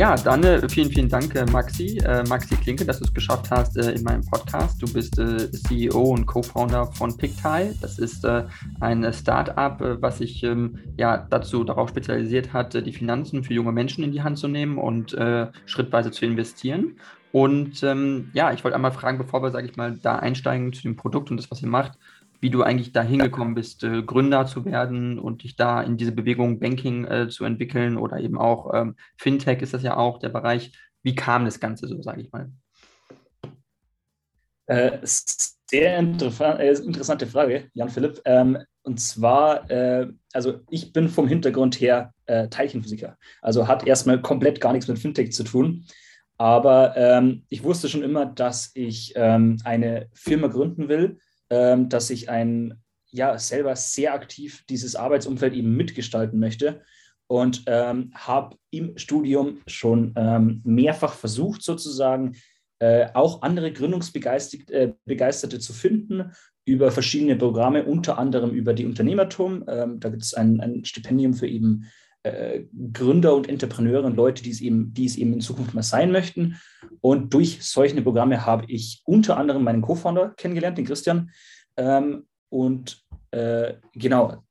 Ja, dann äh, vielen, vielen Dank, äh, Maxi. Äh, Maxi Klinke, dass du es geschafft hast äh, in meinem Podcast. Du bist äh, CEO und Co-Founder von Pictile. Das ist ein Startup, was sich ähm, ja dazu darauf spezialisiert hat, die Finanzen für junge Menschen in die Hand zu nehmen und schrittweise zu investieren. Und ähm, ja, ich wollte einmal fragen, bevor wir, sage ich mal, da einsteigen zu dem Produkt und das, was ihr macht, wie du eigentlich da hingekommen bist, äh, Gründer zu werden und dich da in diese Bewegung Banking äh, zu entwickeln oder eben auch ähm, Fintech ist das ja auch der Bereich. Wie kam das Ganze so, sage ich mal? Äh, sehr äh, interessante Frage, Jan Philipp. Ähm, und zwar, äh, also ich bin vom Hintergrund her äh, Teilchenphysiker. Also hat erstmal komplett gar nichts mit Fintech zu tun. Aber ähm, ich wusste schon immer, dass ich ähm, eine Firma gründen will, dass ich ein, ja, selber sehr aktiv dieses Arbeitsumfeld eben mitgestalten möchte und ähm, habe im Studium schon ähm, mehrfach versucht, sozusagen äh, auch andere Gründungsbegeisterte äh, zu finden über verschiedene Programme, unter anderem über die Unternehmertum. Ähm, da gibt es ein, ein, Stipendium für eben äh, Gründer und Entrepreneure und Leute, die es, eben, die es eben in Zukunft mal sein möchten. Und durch solche Programme habe ich unter anderem meinen Co-Founder kennengelernt, den Christian. Ähm, und äh, genau,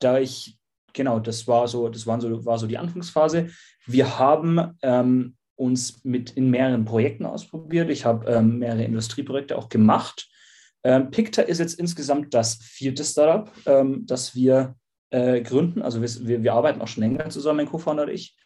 da ich, genau, das war so, das waren so, war so die Anfangsphase. Wir haben ähm, uns mit in mehreren Projekten ausprobiert. Ich habe ähm, mehrere Industrieprojekte auch gemacht. Ähm, Picta ist jetzt insgesamt das vierte Startup, ähm, das wir äh, gründen. Also wir, wir, arbeiten auch schon länger zusammen, mein Co-Founder und ich.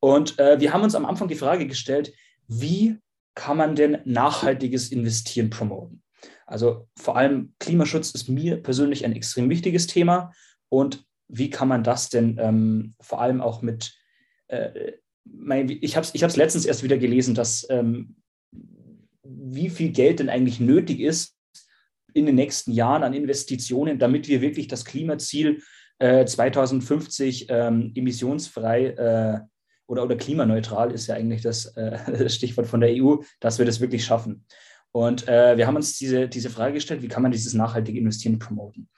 Und äh, wir haben uns am Anfang die Frage gestellt, wie kann man denn nachhaltiges Investieren promoten? Also vor allem Klimaschutz ist mir persönlich ein extrem wichtiges Thema. Und wie kann man das denn ähm, vor allem auch mit, äh, mein, ich habe es ich letztens erst wieder gelesen, dass ähm, wie viel Geld denn eigentlich nötig ist in den nächsten Jahren an Investitionen, damit wir wirklich das Klimaziel 2050 äh, ähm, emissionsfrei äh, oder, oder klimaneutral ist ja eigentlich das äh, Stichwort von der EU, dass wir das wirklich schaffen. Und äh, wir haben uns diese, diese Frage gestellt, wie kann man dieses nachhaltige Investieren promoten?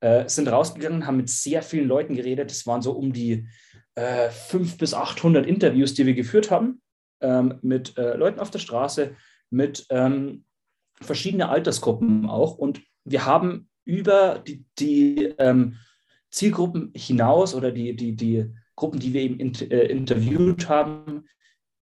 Äh, sind rausgegangen, haben mit sehr vielen Leuten geredet. Es waren so um die äh, 500 bis 800 Interviews, die wir geführt haben, ähm, mit Leuten auf der Straße, mit ähm, verschiedenen Altersgruppen auch. Und wir haben über die, die ähm, Zielgruppen hinaus oder die, die, die Gruppen, die wir eben in, äh, interviewt haben,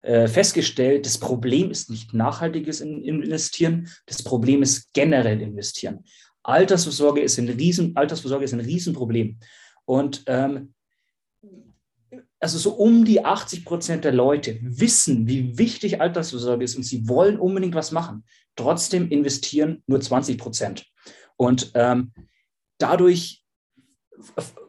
äh, festgestellt, das Problem ist nicht nachhaltiges Investieren, das Problem ist generell investieren. Altersvorsorge ist ein Riesen, Altersvorsorge ist ein Riesenproblem. Und ähm, also so um die 80 Prozent der Leute wissen, wie wichtig Altersvorsorge ist und sie wollen unbedingt was machen. Trotzdem investieren nur 20 Prozent. Und ähm, dadurch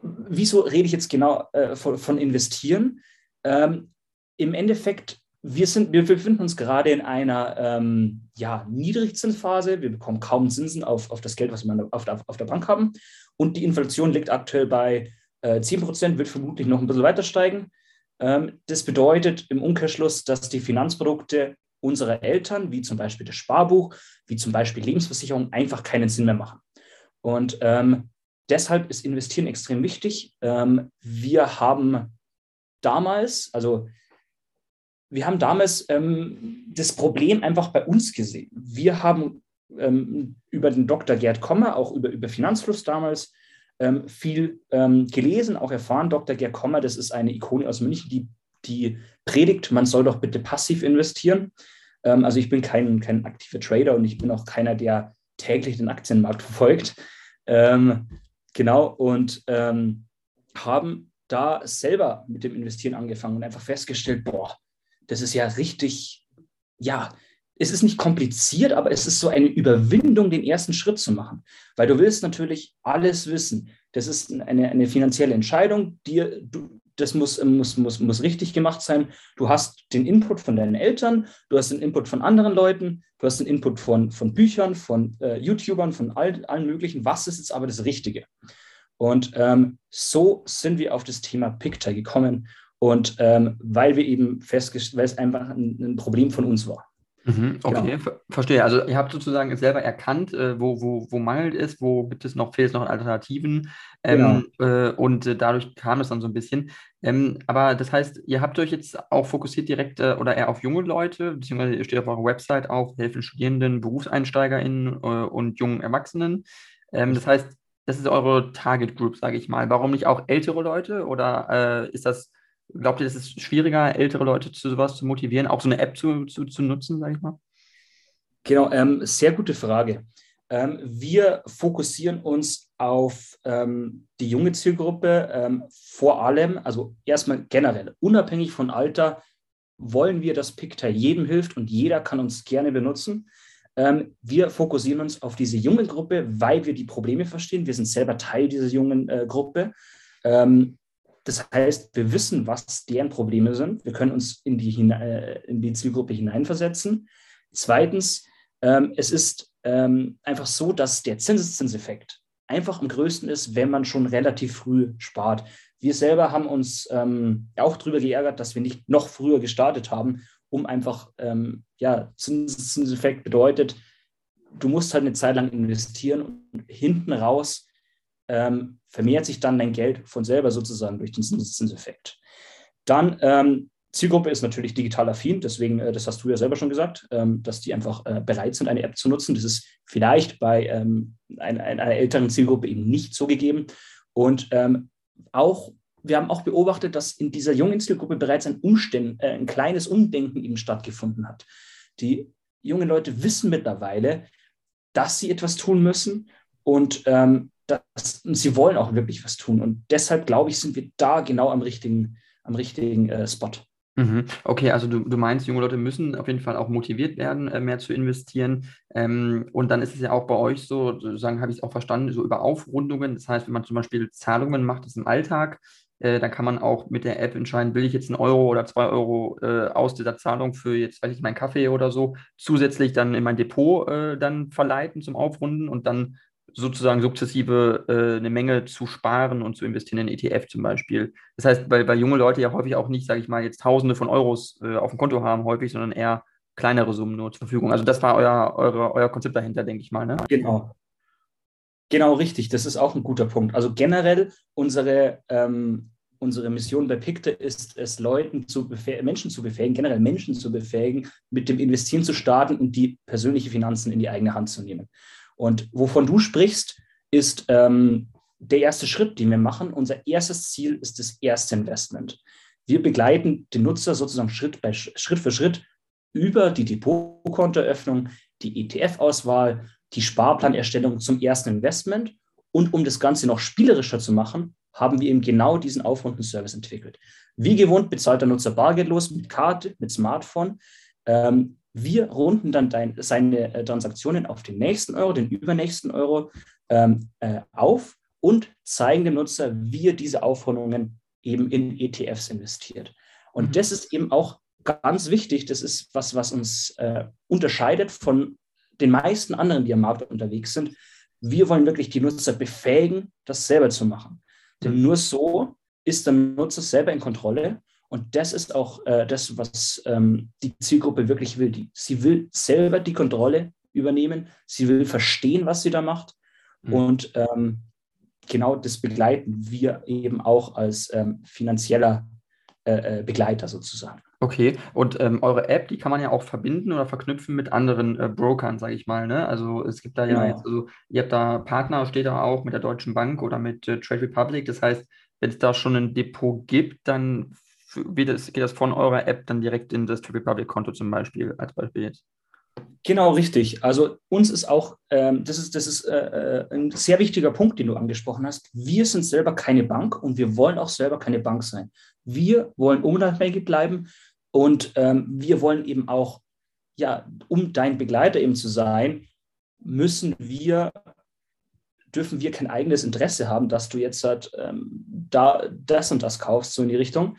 wieso rede ich jetzt genau äh, von, von, investieren? Ähm, Im Endeffekt, wir, sind, wir befinden uns gerade in einer ähm, ja, Niedrigzinsphase. Wir bekommen kaum Zinsen auf, auf das Geld, was wir auf der, auf der Bank haben. Und die Inflation liegt aktuell bei äh, 10 Prozent, wird vermutlich noch ein bisschen weiter steigen. Ähm, das bedeutet im Umkehrschluss, dass die Finanzprodukte unserer Eltern, wie zum Beispiel das Sparbuch, wie zum Beispiel Lebensversicherung, einfach keinen Sinn mehr machen. Und ähm, deshalb ist Investieren extrem wichtig. Ähm, wir haben damals, also wir haben damals ähm, das Problem einfach bei uns gesehen. Wir haben ähm, über den Dr. Gerd Kommer, auch über, über Finanzfluss damals, ähm, viel ähm, gelesen, auch erfahren. Dr. Gerd Kommer, das ist eine Ikone aus München, die, die predigt, man soll doch bitte passiv investieren. Ähm, also ich bin kein, kein aktiver Trader und ich bin auch keiner, der täglich den Aktienmarkt verfolgt. Ähm, Genau, und ähm, haben da selber mit dem Investieren angefangen und einfach festgestellt, boah, das ist ja richtig, ja, es ist nicht kompliziert, aber es ist so eine Überwindung, den ersten Schritt zu machen. Weil du willst natürlich alles wissen. Das ist eine, eine finanzielle Entscheidung, die du, das muss, muss, muss, muss richtig gemacht sein. Du hast den Input von deinen Eltern, du hast den Input von anderen Leuten, du hast den Input von, von Büchern, von äh, YouTubern, von all, allen möglichen. Was ist jetzt aber das Richtige? Und ähm, so sind wir auf das Thema Picta gekommen und ähm, weil wir eben festgestellt, weil es einfach ein, ein Problem von uns war. Mhm, okay, genau. verstehe. Also ihr habt sozusagen selber erkannt, äh, wo, wo, wo mangelt es, wo gibt es noch, fehlt es noch Alternativen. Ähm, genau. äh, und äh, dadurch kam es dann so ein bisschen. Ähm, aber das heißt, ihr habt euch jetzt auch fokussiert direkt äh, oder eher auf junge Leute, beziehungsweise ihr steht auf eurer Website auf, helfen Studierenden, BerufseinsteigerInnen äh, und jungen Erwachsenen. Ähm, das heißt, das ist eure Target Group, sage ich mal. Warum nicht auch ältere Leute oder äh, ist das Glaubt ihr, es ist schwieriger, ältere Leute zu sowas zu motivieren, auch so eine App zu, zu, zu nutzen, sage ich mal? Genau, ähm, sehr gute Frage. Ähm, wir fokussieren uns auf ähm, die junge Zielgruppe ähm, vor allem, also erstmal generell, unabhängig von Alter, wollen wir, dass Picta jedem hilft und jeder kann uns gerne benutzen. Ähm, wir fokussieren uns auf diese junge Gruppe, weil wir die Probleme verstehen. Wir sind selber Teil dieser jungen äh, Gruppe. Ähm, das heißt, wir wissen, was deren Probleme sind. Wir können uns in die, äh, in die Zielgruppe hineinversetzen. Zweitens, ähm, es ist ähm, einfach so, dass der Zinseszinseffekt einfach am größten ist, wenn man schon relativ früh spart. Wir selber haben uns ähm, auch darüber geärgert, dass wir nicht noch früher gestartet haben, um einfach, ähm, ja, Zinseszinseffekt bedeutet, du musst halt eine Zeit lang investieren und hinten raus ähm, vermehrt sich dann dein Geld von selber sozusagen durch den Zinseffekt. Dann ähm, Zielgruppe ist natürlich digital affin, deswegen, äh, das hast du ja selber schon gesagt, ähm, dass die einfach äh, bereit sind, eine App zu nutzen. Das ist vielleicht bei ähm, einer, älteren Zielgruppe eben nicht so gegeben. Und ähm, auch, wir haben auch beobachtet, dass in dieser jungen Zielgruppe bereits ein, Umständ, äh, ein kleines Umdenken eben stattgefunden hat. Die jungen Leute wissen mittlerweile, dass sie etwas tun müssen und ähm, das, sie wollen auch wirklich was tun. Und deshalb, glaube ich, sind wir da genau am richtigen, am richtigen äh, Spot. Mhm. Okay, also du, du meinst, junge Leute müssen auf jeden Fall auch motiviert werden, äh, mehr zu investieren. Ähm, und dann ist es ja auch bei euch so, sozusagen habe ich es auch verstanden, so über Aufrundungen. Das heißt, wenn man zum Beispiel Zahlungen macht, das im Alltag, äh, dann kann man auch mit der App entscheiden, will ich jetzt einen Euro oder zwei Euro äh, aus dieser Zahlung für jetzt, weiß ich, meinen Kaffee oder so, zusätzlich dann in mein Depot dann verleiten zum Aufrunden und dann sozusagen sukzessive äh, eine Menge zu sparen und zu investieren in ETF zum Beispiel. Das heißt, weil, weil junge Leute ja häufig auch nicht, sage ich mal, jetzt Tausende von Euros äh, auf dem Konto haben, häufig, sondern eher kleinere Summen nur zur Verfügung. Also das war euer, eure, euer Konzept dahinter, denke ich mal. Ne? Genau. Genau, richtig. Das ist auch ein guter Punkt. Also generell unsere, ähm, unsere Mission bei Picte ist es, Leuten zu Menschen zu befähigen, generell Menschen zu befähigen, mit dem Investieren zu starten und die persönliche Finanzen in die eigene Hand zu nehmen. Und wovon du sprichst, ist ähm, der erste Schritt, den wir machen. Unser erstes Ziel ist das erste Investment. Wir begleiten den Nutzer sozusagen Schritt, bei, Schritt für Schritt über die Depotkontoeröffnung, die ETF-Auswahl, die Sparplanerstellung zum ersten Investment. Und um das Ganze noch spielerischer zu machen, haben wir eben genau diesen Aufrunden-Service entwickelt. Wie gewohnt bezahlt der Nutzer bargeldlos mit Karte, mit Smartphone. Ähm, wir runden dann dein, seine äh, Transaktionen auf den nächsten Euro, den übernächsten Euro ähm, äh, auf und zeigen dem Nutzer, wie er diese Aufrundungen eben in ETFs investiert. Und mhm. das ist eben auch ganz wichtig. Das ist was, was uns äh, unterscheidet von den meisten anderen, die am Markt unterwegs sind. Wir wollen wirklich die Nutzer befähigen, das selber zu machen. Denn mhm. nur so ist der Nutzer selber in Kontrolle und das ist auch äh, das, was ähm, die Zielgruppe wirklich will. Die, sie will selber die Kontrolle übernehmen. Sie will verstehen, was sie da macht. Mhm. Und ähm, genau das begleiten wir eben auch als ähm, finanzieller äh, äh, Begleiter sozusagen. Okay, und ähm, eure App, die kann man ja auch verbinden oder verknüpfen mit anderen äh, Brokern, sage ich mal. Ne? Also es gibt da ja genau. jetzt, also ihr habt da Partner, steht da auch mit der Deutschen Bank oder mit äh, Trade Republic. Das heißt, wenn es da schon ein Depot gibt, dann wie das, geht das von eurer App dann direkt in das Trip Republic Konto zum Beispiel, als Beispiel jetzt? Genau, richtig. Also uns ist auch, ähm, das ist, das ist äh, äh, ein sehr wichtiger Punkt, den du angesprochen hast. Wir sind selber keine Bank und wir wollen auch selber keine Bank sein. Wir wollen unabhängig bleiben und ähm, wir wollen eben auch, ja, um dein Begleiter eben zu sein, müssen wir, dürfen wir kein eigenes Interesse haben, dass du jetzt halt ähm, da das und das kaufst, so in die Richtung.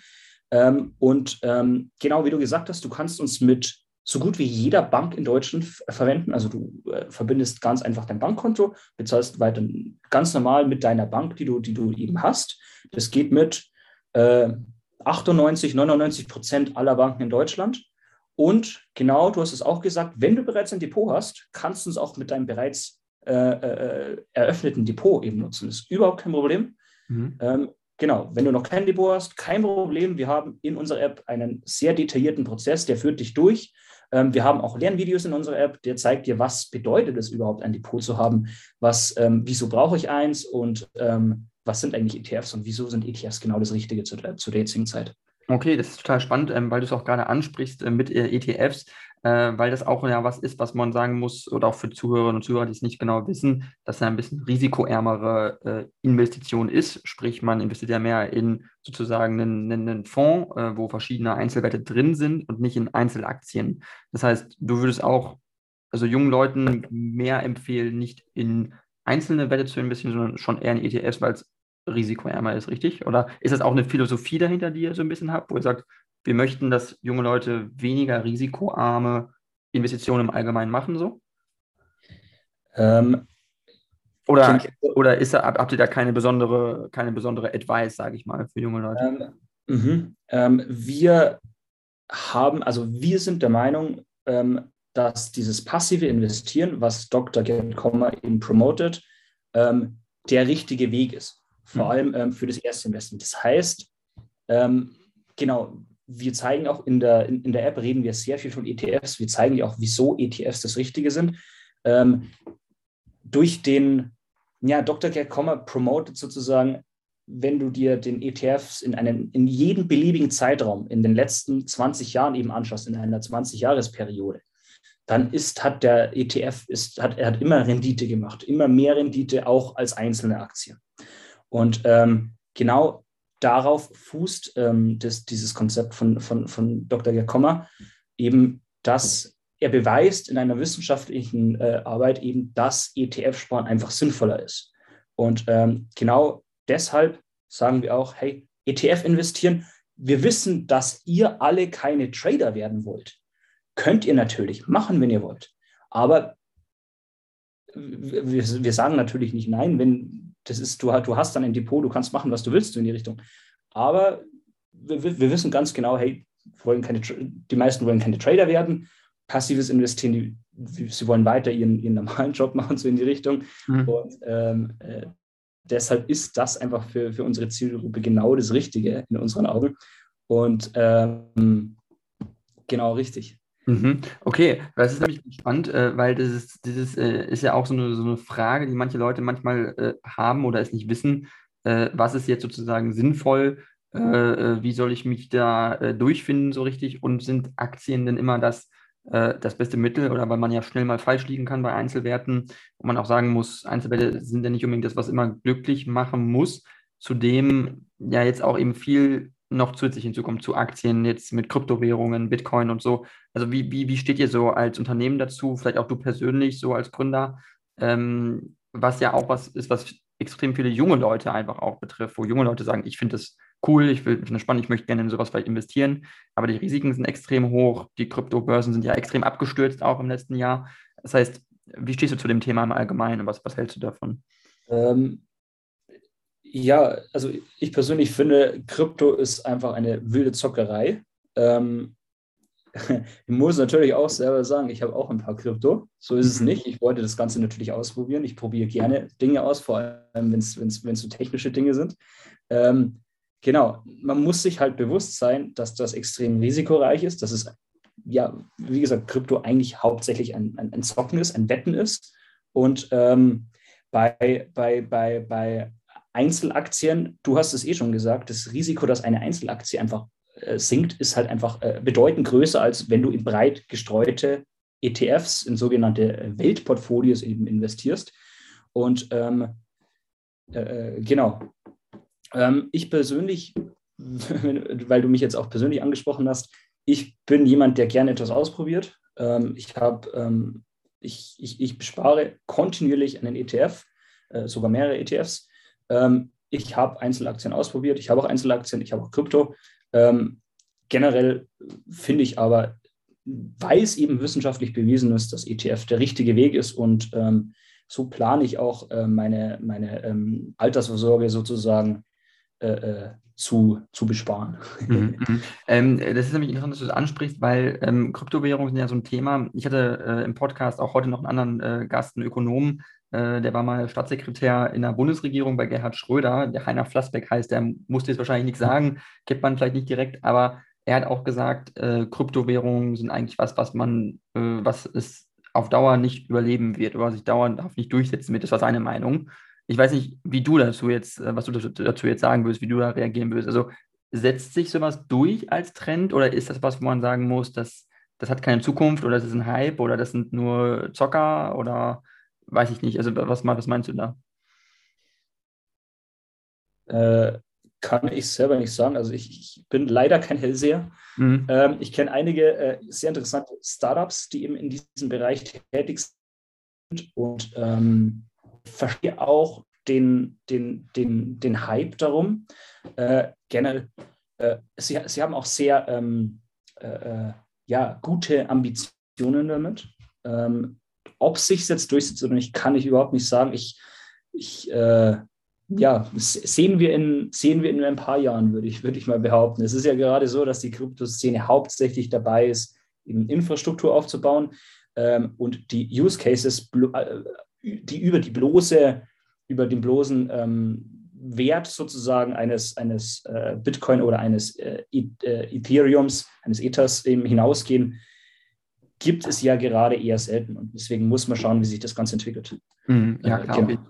Ähm, und ähm, genau wie du gesagt hast, du kannst uns mit so gut wie jeder Bank in Deutschland verwenden. Also du äh, verbindest ganz einfach dein Bankkonto, bezahlst weiter ganz normal mit deiner Bank, die du, die du eben hast. Das geht mit äh, 98, 99 Prozent aller Banken in Deutschland. Und genau, du hast es auch gesagt, wenn du bereits ein Depot hast, kannst du es auch mit deinem bereits äh, äh, eröffneten Depot eben nutzen. Das ist überhaupt kein Problem. Mhm. Ähm, genau, wenn du noch kein Depot hast, kein Problem. Wir haben in unserer App einen sehr detaillierten Prozess, der führt dich durch. Ähm, wir haben auch Lernvideos in unserer App, der zeigt dir, was bedeutet es überhaupt, ein Depot zu haben, was, ähm, wieso brauche ich eins und ähm, was sind eigentlich ETFs und wieso sind ETFs genau das Richtige zu, zu der jetzigen Zeit. Okay, das ist total spannend, weil du es auch gerade ansprichst äh, mit äh, ETFs äh, weil das auch ja was ist, was man sagen muss, oder auch für Zuhörerinnen und Zuhörer, die es nicht genau wissen, dass es ein bisschen risikoärmere äh, Investition ist. Sprich, man investiert ja mehr in sozusagen einen, einen Fonds, äh, wo verschiedene Einzelwerte drin sind und nicht in Einzelaktien. Das heißt, du würdest auch also jungen Leuten mehr empfehlen, nicht in einzelne Werte zu investieren, sondern schon eher in ETFs, weil es risikoärmer ist, richtig? Oder ist das auch eine Philosophie dahinter, die ihr so ein bisschen habt, wo ihr sagt, wir möchten, dass junge Leute weniger risikoarme Investitionen im Allgemeinen machen, so? Ähm, oder, oder ist da, habt ihr da keine besondere, keine besondere Advice, sage ich mal, für junge Leute? Ähm, ähm, wir haben, also wir sind der Meinung, ähm, dass dieses passive Investieren, was Dr. Gerd Kommer eben promotet, ähm, der richtige Weg ist. Vor mhm. allem ähm, für das erste Investment. Das heißt, genau, wir zeigen auch in der, in, in, der App, reden wir sehr viel von ETFs. Wir zeigen ja auch, wieso ETFs das Richtige sind. Ähm, durch den, ja, Dr. Gerd Kommer promotet sozusagen, wenn du dir den ETFs in, einen, in jeden beliebigen Zeitraum in den letzten 20 Jahren eben anschaust, in einer 20-Jahres-Periode, dann ist, hat der ETF, ist, hat, er hat immer Rendite gemacht, immer mehr Rendite auch als einzelne Aktien. Und ähm, genau darauf fußt ähm, das, dieses Konzept von, von, von Dr. Gerkommer, eben, dass er beweist in einer wissenschaftlichen äh, Arbeit eben, dass ETF-Sparen einfach sinnvoller ist. Und ähm, genau deshalb sagen wir auch, hey, ETF investieren. Wir wissen, dass ihr alle keine Trader werden wollt. Könnt ihr natürlich machen, wenn ihr wollt. Aber wir, wir sagen natürlich nicht nein, wenn das ist, du, du hast dann ein Depot, du kannst machen, was du willst in die Richtung. Aber wir, wir wissen ganz genau, hey, wollen keine, die meisten wollen keine Trader werden. Passives Investieren, die, sie wollen weiter ihren, ihren normalen Job machen, so in die Richtung. Mhm. Und ähm, äh, deshalb ist das einfach für, für unsere Zielgruppe genau das Richtige in unseren Augen. Und ähm, genau richtig. Mhm. Okay, das ist nämlich spannend, äh, weil das ist, dieses äh, ist ja auch so eine, so eine Frage, die manche Leute manchmal äh, haben oder es nicht wissen. Was ist jetzt sozusagen sinnvoll? Wie soll ich mich da durchfinden so richtig? Und sind Aktien denn immer das, das beste Mittel? Oder weil man ja schnell mal falsch liegen kann bei Einzelwerten und man auch sagen muss, Einzelwerte sind ja nicht unbedingt das, was immer glücklich machen muss. Zudem ja jetzt auch eben viel noch zusätzlich hinzukommt zu Aktien, jetzt mit Kryptowährungen, Bitcoin und so. Also wie, wie, wie steht ihr so als Unternehmen dazu, vielleicht auch du persönlich so als Gründer, ähm, was ja auch was ist, was extrem viele junge Leute einfach auch betrifft, wo junge Leute sagen, ich finde das cool, ich finde das spannend, ich möchte gerne in sowas vielleicht investieren, aber die Risiken sind extrem hoch, die Kryptobörsen sind ja extrem abgestürzt auch im letzten Jahr. Das heißt, wie stehst du zu dem Thema im Allgemeinen und was, was hältst du davon? Ähm, ja, also ich persönlich finde, Krypto ist einfach eine wilde Zockerei. Ähm, ich muss natürlich auch selber sagen, ich habe auch ein paar Krypto. So ist es mhm. nicht. Ich wollte das Ganze natürlich ausprobieren. Ich probiere gerne Dinge aus, vor allem wenn es so technische Dinge sind. Ähm, genau, man muss sich halt bewusst sein, dass das extrem risikoreich ist, dass es, ja, wie gesagt, Krypto eigentlich hauptsächlich ein, ein, ein Zocken ist, ein Wetten ist. Und ähm, bei, bei, bei, bei Einzelaktien, du hast es eh schon gesagt, das Risiko, dass eine Einzelaktie einfach äh, sinkt, ist halt einfach äh, bedeutend größer, als wenn du in breit gestreute ETFs, in sogenannte Weltportfolios eben investierst. Und ähm, äh, äh genau, ähm, ich persönlich, weil du mich jetzt auch persönlich angesprochen hast, ich bin jemand, der gerne etwas ausprobiert. Ähm, ich habe, ähm, ich, ich, ich bespare kontinuierlich einen ETF, äh, sogar mehrere ETFs. Ähm, ich habe Einzelaktien ausprobiert, ich habe auch Einzelaktien, ich habe auch Krypto. Ähm, generell finde ich aber, weil es eben wissenschaftlich bewiesen ist, dass ETF der richtige Weg ist und ähm, so plane ich auch äh, meine, meine ähm, Altersvorsorge sozusagen äh, äh, zu, zu besparen. Mhm, mhm. ähm, das ist nämlich interessant, dass du das ansprichst, weil ähm, Kryptowährungen sind ja so ein Thema. Ich hatte äh, im Podcast auch heute noch einen anderen äh, Gast, einen Ökonomen, äh, der war mal Staatssekretär in der Bundesregierung bei Gerhard Schröder. Der Heiner Flassbeck heißt, der musste jetzt wahrscheinlich nichts sagen, kennt man vielleicht nicht direkt, aber er hat auch gesagt, äh, Kryptowährungen sind eigentlich was, was man, was es auf Dauer nicht überleben wird oder sich dauernd nicht durchsetzen wird. Das war seine Meinung. Ich weiß nicht, wie du dazu jetzt, äh, was du dazu jetzt sagen würdest, wie du da reagieren würdest. Also setzt sich sowas durch als Trend oder ist das was, wo man sagen muss, dass das hat keine Zukunft oder das ist ein Hype oder das sind nur Zocker oder weiß ich nicht. Also was, was meinst du da? Äh, kann ich selber nicht sagen. Also ich, ich bin leider kein Hellseher. Mhm. Ähm, ich kenne einige äh, sehr interessante Startups, die eben in diesem Bereich tätig sind und ähm, verstehe auch den, den, den, den Hype darum. Äh, generell, äh, sie, sie haben auch sehr ähm, äh, äh ja, gute Ambitionen damit. Ähm, ob sich jetzt durchsetzt oder nicht, kann ich überhaupt nicht sagen. Ich, ich äh, ja, sehen wir, in, sehen wir in ein paar Jahren, würde ich, würde ich mal behaupten. Es ist ja gerade so, dass die Kryptoszene hauptsächlich dabei ist, eben Infrastruktur aufzubauen ähm, und die Use Cases äh, die über die bloße, über den bloßen ähm, Wert sozusagen eines, eines äh, Bitcoin oder eines äh, äh, Ethereums, eines Ethers eben hinausgehen, gibt es ja gerade eher selten. Und deswegen muss man schauen, wie sich das Ganze entwickelt. Mhm, ja, äh, klar. Genau.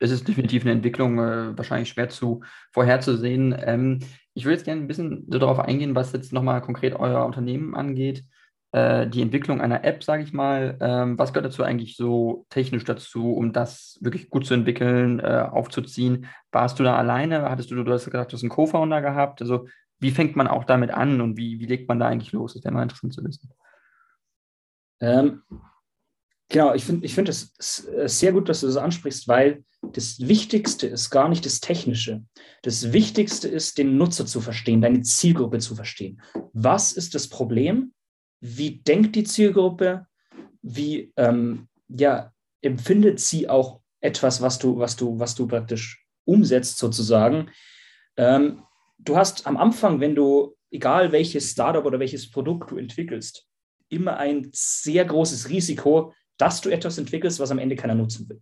Es ist definitiv eine Entwicklung, äh, wahrscheinlich schwer zu vorherzusehen. Ähm, ich würde jetzt gerne ein bisschen so darauf eingehen, was jetzt nochmal konkret euer Unternehmen angeht äh, die Entwicklung einer App, sage ich mal. Ähm, was gehört dazu eigentlich so technisch dazu, um das wirklich gut zu entwickeln, äh, aufzuziehen? Warst du da alleine? Hattest du, du hast gesagt, du hast einen Co-Founder gehabt. Also wie fängt man auch damit an und wie, wie legt man da eigentlich los? Das wäre mal interessant zu wissen. Ähm, genau, ich finde ich find es äh, sehr gut, dass du das ansprichst, weil das Wichtigste ist gar nicht das Technische. Das Wichtigste ist, den Nutzer zu verstehen, deine Zielgruppe zu verstehen. Was ist das Problem? wie denkt die Zielgruppe, wie ähm, ja, empfindet sie auch etwas, was du, was du, was du praktisch umsetzt sozusagen. Ähm, du hast am Anfang, wenn du, egal welches Startup oder welches Produkt du entwickelst, immer ein sehr großes Risiko, dass du etwas entwickelst, was am Ende keiner nutzen will.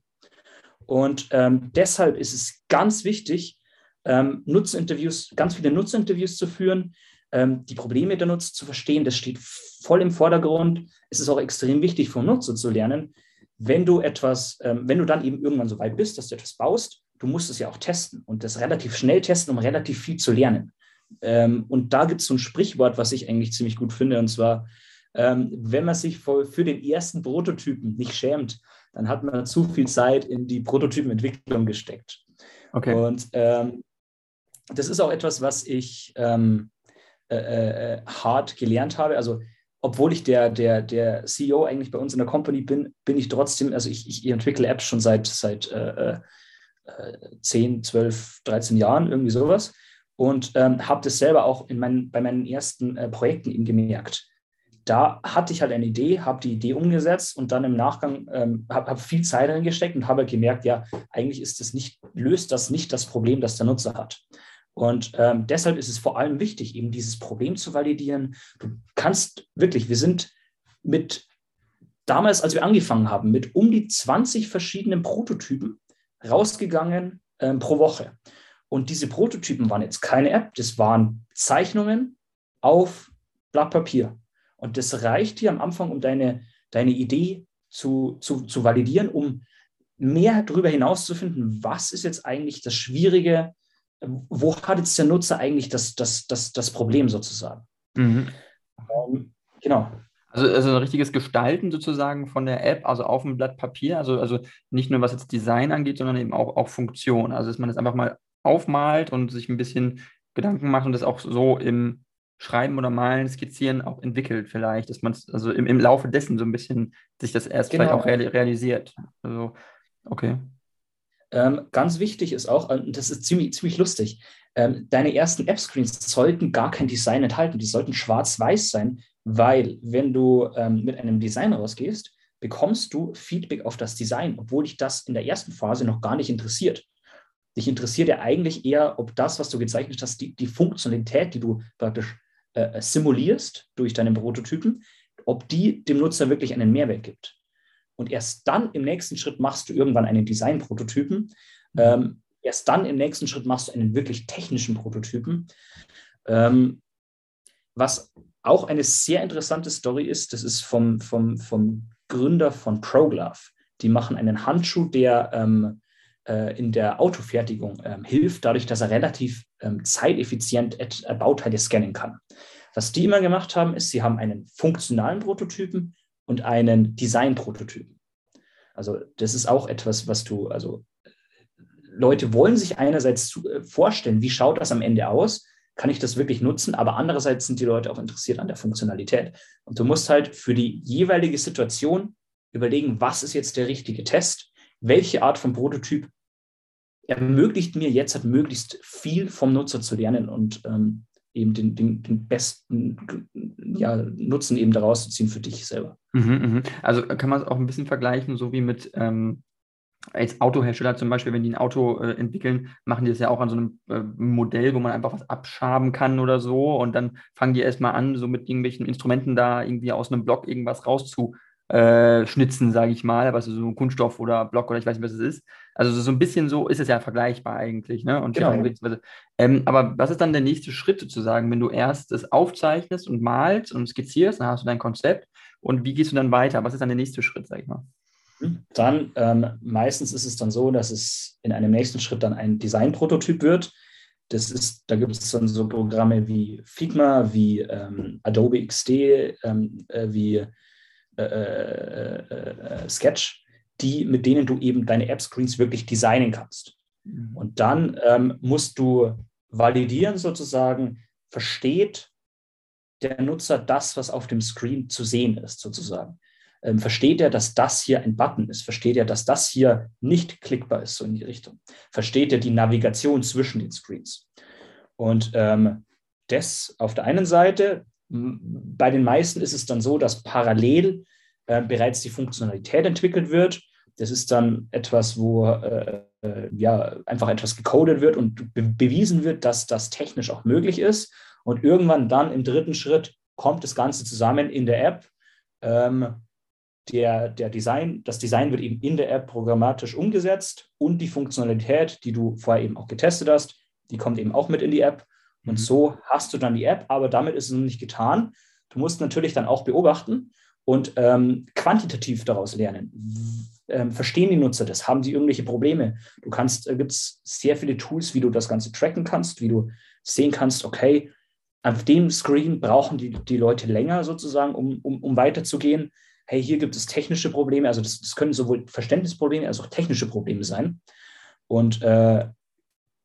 Und ähm, deshalb ist es ganz wichtig, ähm, Nutzinterviews, ganz viele Nutzinterviews zu führen, ähm, die Probleme der Nutzer zu verstehen, das steht voll im Vordergrund. Es ist auch extrem wichtig vom Nutzer zu lernen. Wenn du etwas, ähm, wenn du dann eben irgendwann so weit bist, dass du etwas baust, du musst es ja auch testen und das relativ schnell testen, um relativ viel zu lernen. Ähm, und da gibt es so ein Sprichwort, was ich eigentlich ziemlich gut finde, und zwar, ähm, wenn man sich für, den ersten Prototypen nicht schämt, dann hat man zu viel Zeit in die Prototypenentwicklung gesteckt. Okay. Und ähm, das ist auch etwas, was ich ähm, äh, äh, hart gelernt habe. Also obwohl ich der, der, der CEO eigentlich bei uns in der Company bin, bin ich trotzdem, also ich, ich entwickle Apps schon seit, seit äh, äh, 10, 12, 13 Jahren, irgendwie sowas. Und ähm, habe das selber auch in meinen, bei meinen ersten äh, Projekten eben gemerkt. Da hatte ich halt eine Idee, habe die Idee umgesetzt und dann im Nachgang ähm, habe hab viel Zeit reingesteckt und habe gemerkt, ja, eigentlich ist das nicht, löst das nicht das Problem, das der Nutzer hat. Und ähm, deshalb ist es vor allem wichtig, eben dieses Problem zu validieren. Du kannst wirklich, wir sind mit damals, als wir angefangen haben, mit um die 20 verschiedenen Prototypen rausgegangen ähm, pro Woche. Und diese Prototypen waren jetzt keine App, das waren Zeichnungen auf Blatt Papier. Und das reicht dir am Anfang, um deine, deine Idee zu, zu, zu validieren, um mehr darüber hinauszufinden, was ist jetzt eigentlich das Schwierige wo hat jetzt der Nutzer eigentlich das, das, das, das Problem sozusagen? Mhm. Ähm, genau. Also, also ein richtiges Gestalten sozusagen von der App, also auf dem Blatt Papier, also, also nicht nur was jetzt Design angeht, sondern eben auch, auch Funktion. Also dass man das einfach mal aufmalt und sich ein bisschen Gedanken macht und das auch so im Schreiben oder Malen, Skizzieren auch entwickelt vielleicht, dass man es also im, im Laufe dessen so ein bisschen sich das erst genau. vielleicht auch realisiert. Also, okay. Ähm, ganz wichtig ist auch, und das ist ziemlich, ziemlich lustig, ähm, deine ersten App-Screens sollten gar kein Design enthalten, die sollten schwarz-weiß sein, weil wenn du ähm, mit einem Design rausgehst, bekommst du Feedback auf das Design, obwohl dich das in der ersten Phase noch gar nicht interessiert. Dich interessiert ja eigentlich eher, ob das, was du gezeichnet hast, die, die Funktionalität, die du praktisch äh, simulierst durch deinen Prototypen, ob die dem Nutzer wirklich einen Mehrwert gibt. Und erst dann im nächsten Schritt machst du irgendwann einen Design-Prototypen. Mhm. Ähm, erst dann im nächsten Schritt machst du einen wirklich technischen Prototypen. Ähm, was auch eine sehr interessante Story ist, das ist vom, vom, vom Gründer von ProGlove. Die machen einen Handschuh, der ähm, äh, in der Autofertigung ähm, hilft, dadurch, dass er relativ ähm, zeiteffizient äh, Bauteile scannen kann. Was die immer gemacht haben, ist, sie haben einen funktionalen Prototypen und einen Design-Prototypen. Also das ist auch etwas, was du, also Leute wollen sich einerseits äh, vorstellen, wie schaut das am Ende aus, kann ich das wirklich nutzen, aber andererseits sind die Leute auch interessiert an der Funktionalität. Und du musst halt für die jeweilige Situation überlegen, was ist jetzt der richtige Test, welche Art von Prototyp ermöglicht mir jetzt halt möglichst viel vom Nutzer zu lernen und ähm, eben den, den, den besten ja, Nutzen eben daraus zu ziehen für dich selber. Mhm, mh. Also kann man es auch ein bisschen vergleichen, so wie mit ähm, als Autohersteller zum Beispiel, wenn die ein Auto äh, entwickeln, machen die das ja auch an so einem äh, Modell, wo man einfach was abschaben kann oder so und dann fangen die erstmal an, so mit irgendwelchen Instrumenten da irgendwie aus einem Block irgendwas rauszu äh, schnitzen, sage ich mal, was so ein Kunststoff oder Block oder ich weiß nicht, was es ist. Also so ein bisschen so ist es ja vergleichbar eigentlich. Ne? Und genau. Ähm, aber was ist dann der nächste Schritt sozusagen, wenn du erst es aufzeichnest und malst und skizzierst, dann hast du dein Konzept und wie gehst du dann weiter? Was ist dann der nächste Schritt, sag ich mal? Mhm. Dann ähm, meistens ist es dann so, dass es in einem nächsten Schritt dann ein Designprototyp wird. Das ist, da gibt es dann so Programme wie Figma, wie ähm, Adobe XD, ähm, äh, wie äh, äh, äh, Sketch, die, mit denen du eben deine App-Screens wirklich designen kannst. Mhm. Und dann ähm, musst du validieren sozusagen, versteht der Nutzer das, was auf dem Screen zu sehen ist, sozusagen. Ähm, versteht er, dass das hier ein Button ist? Versteht er, dass das hier nicht klickbar ist, so in die Richtung? Versteht er die Navigation zwischen den Screens? Und ähm, das auf der einen Seite, bei den meisten ist es dann so, dass parallel äh, bereits die Funktionalität entwickelt wird. Das ist dann etwas, wo äh, äh, ja einfach etwas gecodet wird und be bewiesen wird, dass das technisch auch möglich ist. Und irgendwann dann im dritten Schritt kommt das Ganze zusammen in der App. Ähm, der, der Design, das Design wird eben in der App programmatisch umgesetzt und die Funktionalität, die du vorher eben auch getestet hast, die kommt eben auch mit in die App. Und mhm. so hast du dann die App, aber damit ist es noch nicht getan. Du musst natürlich dann auch beobachten und ähm, quantitativ daraus lernen. Ähm, verstehen die Nutzer das? Haben sie irgendwelche Probleme? Du kannst, äh, gibt es sehr viele Tools, wie du das Ganze tracken kannst, wie du sehen kannst, okay, auf dem Screen brauchen die, die Leute länger sozusagen, um, um, um weiterzugehen. Hey, hier gibt es technische Probleme, also das, das können sowohl Verständnisprobleme als auch technische Probleme sein. Und äh,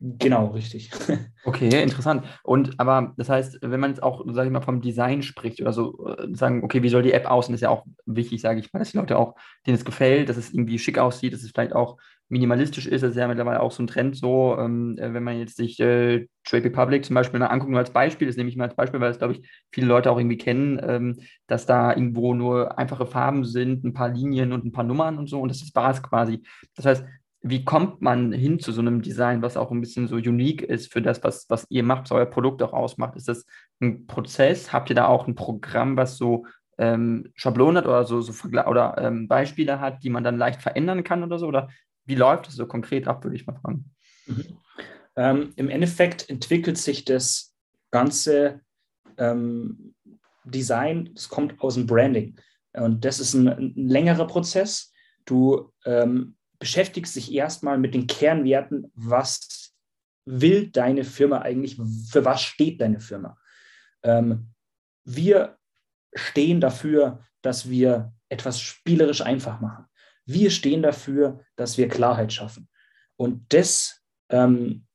Genau, richtig. Okay, interessant. Und aber das heißt, wenn man jetzt auch, sage ich mal, vom Design spricht oder so, äh, sagen, okay, wie soll die App aussehen, ist ja auch wichtig, sage ich mal, dass die Leute auch, denen es gefällt, dass es irgendwie schick aussieht, dass es vielleicht auch minimalistisch ist. Das ist ja mittlerweile auch so ein Trend so, ähm, äh, wenn man jetzt sich äh, Trade Republic zum Beispiel mal anguckt, nur als Beispiel, das nehme ich mal als Beispiel, weil es, glaube ich, viele Leute auch irgendwie kennen, ähm, dass da irgendwo nur einfache Farben sind, ein paar Linien und ein paar Nummern und so und das ist Spaß quasi. Das heißt, wie kommt man hin zu so einem Design, was auch ein bisschen so unique ist für das, was, was ihr macht, was euer Produkt auch ausmacht? Ist das ein Prozess? Habt ihr da auch ein Programm, was so ähm, Schablonen hat oder so, so oder ähm, Beispiele hat, die man dann leicht verändern kann oder so? Oder wie läuft es so konkret ab, würde ich mal fragen? Mhm. Ähm, Im Endeffekt entwickelt sich das ganze ähm, Design, das kommt aus dem Branding. Und das ist ein, ein längerer Prozess. Du ähm, beschäftigst dich erstmal mit den Kernwerten, was will deine Firma eigentlich, für was steht deine Firma. Ähm, wir stehen dafür, dass wir etwas spielerisch einfach machen. Wir stehen dafür, dass wir Klarheit schaffen. Und das, ähm,